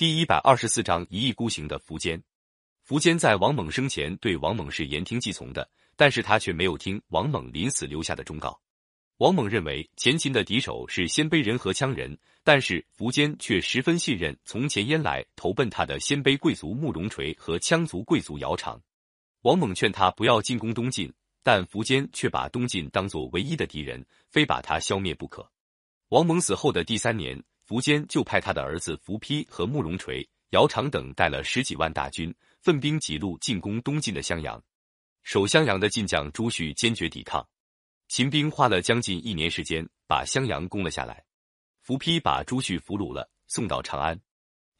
第一百二十四章一意孤行的苻坚。苻坚在王猛生前对王猛是言听计从的，但是他却没有听王猛临死留下的忠告。王猛认为前秦的敌手是鲜卑人和羌人，但是苻坚却十分信任从前燕来投奔他的鲜卑贵族慕容垂和羌族贵族姚苌。王猛劝他不要进攻东晋，但苻坚却把东晋当作唯一的敌人，非把他消灭不可。王猛死后的第三年。苻坚就派他的儿子苻丕和慕容垂、姚苌等带了十几万大军，奋兵几路进攻东晋的襄阳。守襄阳的晋将朱旭坚决抵抗，秦兵花了将近一年时间把襄阳攻了下来。苻丕把朱旭俘虏了，送到长安。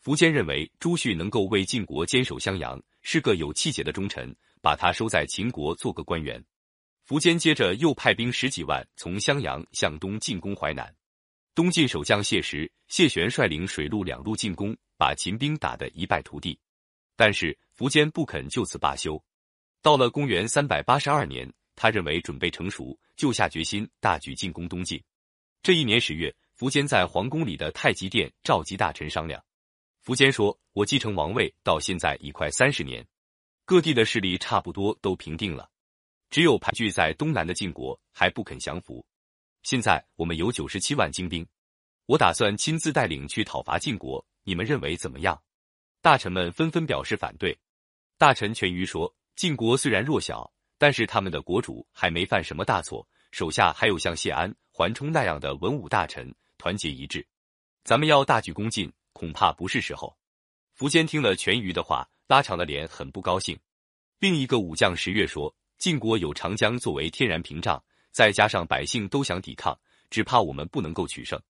苻坚认为朱旭能够为晋国坚守襄阳，是个有气节的忠臣，把他收在秦国做个官员。苻坚接着又派兵十几万从襄阳向东进攻淮南。东晋守将谢石、谢玄率领水陆两路进攻，把秦兵打得一败涂地。但是苻坚不肯就此罢休。到了公元三百八十二年，他认为准备成熟，就下决心大举进攻东晋。这一年十月，苻坚在皇宫里的太极殿召集大臣商量。苻坚说：“我继承王位到现在已快三十年，各地的势力差不多都平定了，只有盘踞在东南的晋国还不肯降服。”现在我们有九十七万精兵，我打算亲自带领去讨伐晋国，你们认为怎么样？大臣们纷纷表示反对。大臣全于说：“晋国虽然弱小，但是他们的国主还没犯什么大错，手下还有像谢安、桓冲那样的文武大臣，团结一致。咱们要大举攻晋，恐怕不是时候。”苻坚听了全于的话，拉长了脸，很不高兴。另一个武将石越说：“晋国有长江作为天然屏障。”再加上百姓都想抵抗，只怕我们不能够取胜。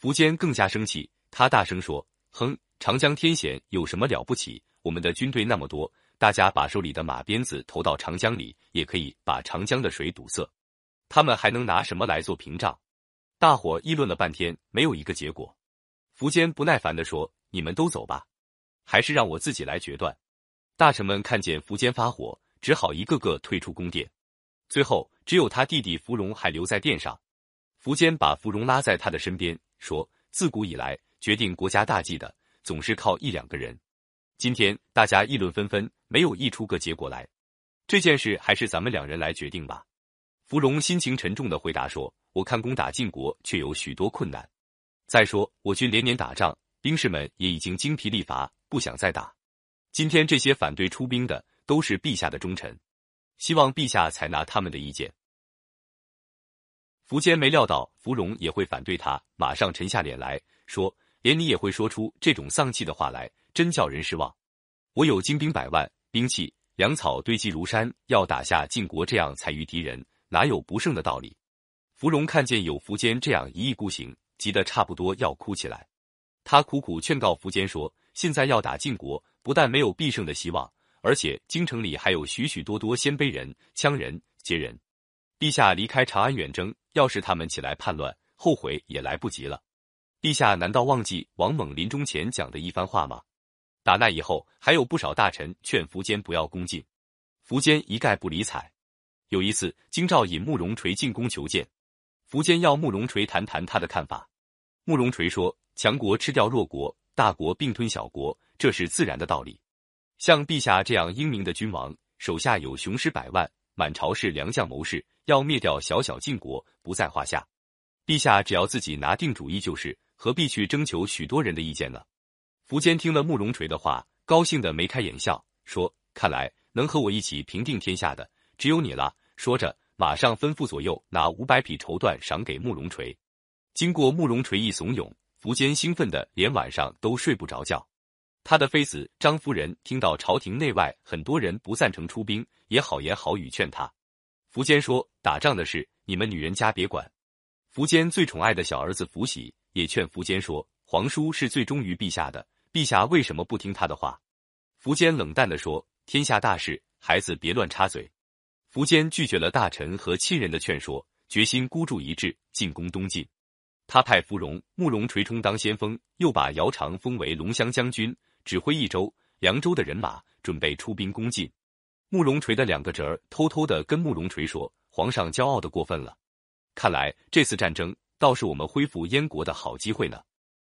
苻坚更加生气，他大声说：“哼，长江天险有什么了不起？我们的军队那么多，大家把手里的马鞭子投到长江里，也可以把长江的水堵塞。他们还能拿什么来做屏障？”大伙议论了半天，没有一个结果。苻坚不耐烦地说：“你们都走吧，还是让我自己来决断。”大臣们看见苻坚发火，只好一个个退出宫殿。最后，只有他弟弟芙蓉还留在殿上。苻坚把芙蓉拉在他的身边，说：“自古以来，决定国家大计的总是靠一两个人。今天大家议论纷纷，没有议出个结果来。这件事还是咱们两人来决定吧。”芙蓉心情沉重的回答说：“我看攻打晋国却有许多困难。再说我军连年打仗，兵士们也已经精疲力乏，不想再打。今天这些反对出兵的，都是陛下的忠臣。”希望陛下采纳他们的意见。苻坚没料到芙蓉也会反对他，马上沉下脸来说：“连你也会说出这种丧气的话来，真叫人失望。我有精兵百万，兵器粮草堆积如山，要打下晋国这样残余敌人，哪有不胜的道理？”芙蓉看见有苻坚这样一意孤行，急得差不多要哭起来。他苦苦劝告苻坚说：“现在要打晋国，不但没有必胜的希望。”而且京城里还有许许多多鲜卑人、羌人、羯人，陛下离开长安远征，要是他们起来叛乱，后悔也来不及了。陛下难道忘记王猛临终前讲的一番话吗？打那以后，还有不少大臣劝苻坚不要攻进，苻坚一概不理睬。有一次，京兆尹慕容垂进宫求见，苻坚要慕容垂谈谈他的看法。慕容垂说：“强国吃掉弱国，大国并吞小国，这是自然的道理。”像陛下这样英明的君王，手下有雄师百万，满朝是良将谋士，要灭掉小小晋国不在话下。陛下只要自己拿定主意就是，何必去征求许多人的意见呢？苻坚听了慕容垂的话，高兴的眉开眼笑，说：“看来能和我一起平定天下的只有你了。”说着，马上吩咐左右拿五百匹绸缎赏给慕容垂。经过慕容垂一怂恿，苻坚兴奋的连晚上都睡不着觉。他的妃子张夫人听到朝廷内外很多人不赞成出兵，也好言好语劝他。苻坚说：“打仗的事，你们女人家别管。”苻坚最宠爱的小儿子苻喜也劝苻坚说：“皇叔是最忠于陛下的，陛下为什么不听他的话？”苻坚冷淡地说：“天下大事，孩子别乱插嘴。”苻坚拒绝了大臣和亲人的劝说，决心孤注一掷进攻东晋。他派芙蓉、慕容垂充当先锋，又把姚苌封为龙骧将军。指挥益州、凉州的人马，准备出兵攻进。慕容垂的两个侄儿偷偷的跟慕容垂说：“皇上骄傲的过分了，看来这次战争倒是我们恢复燕国的好机会呢。”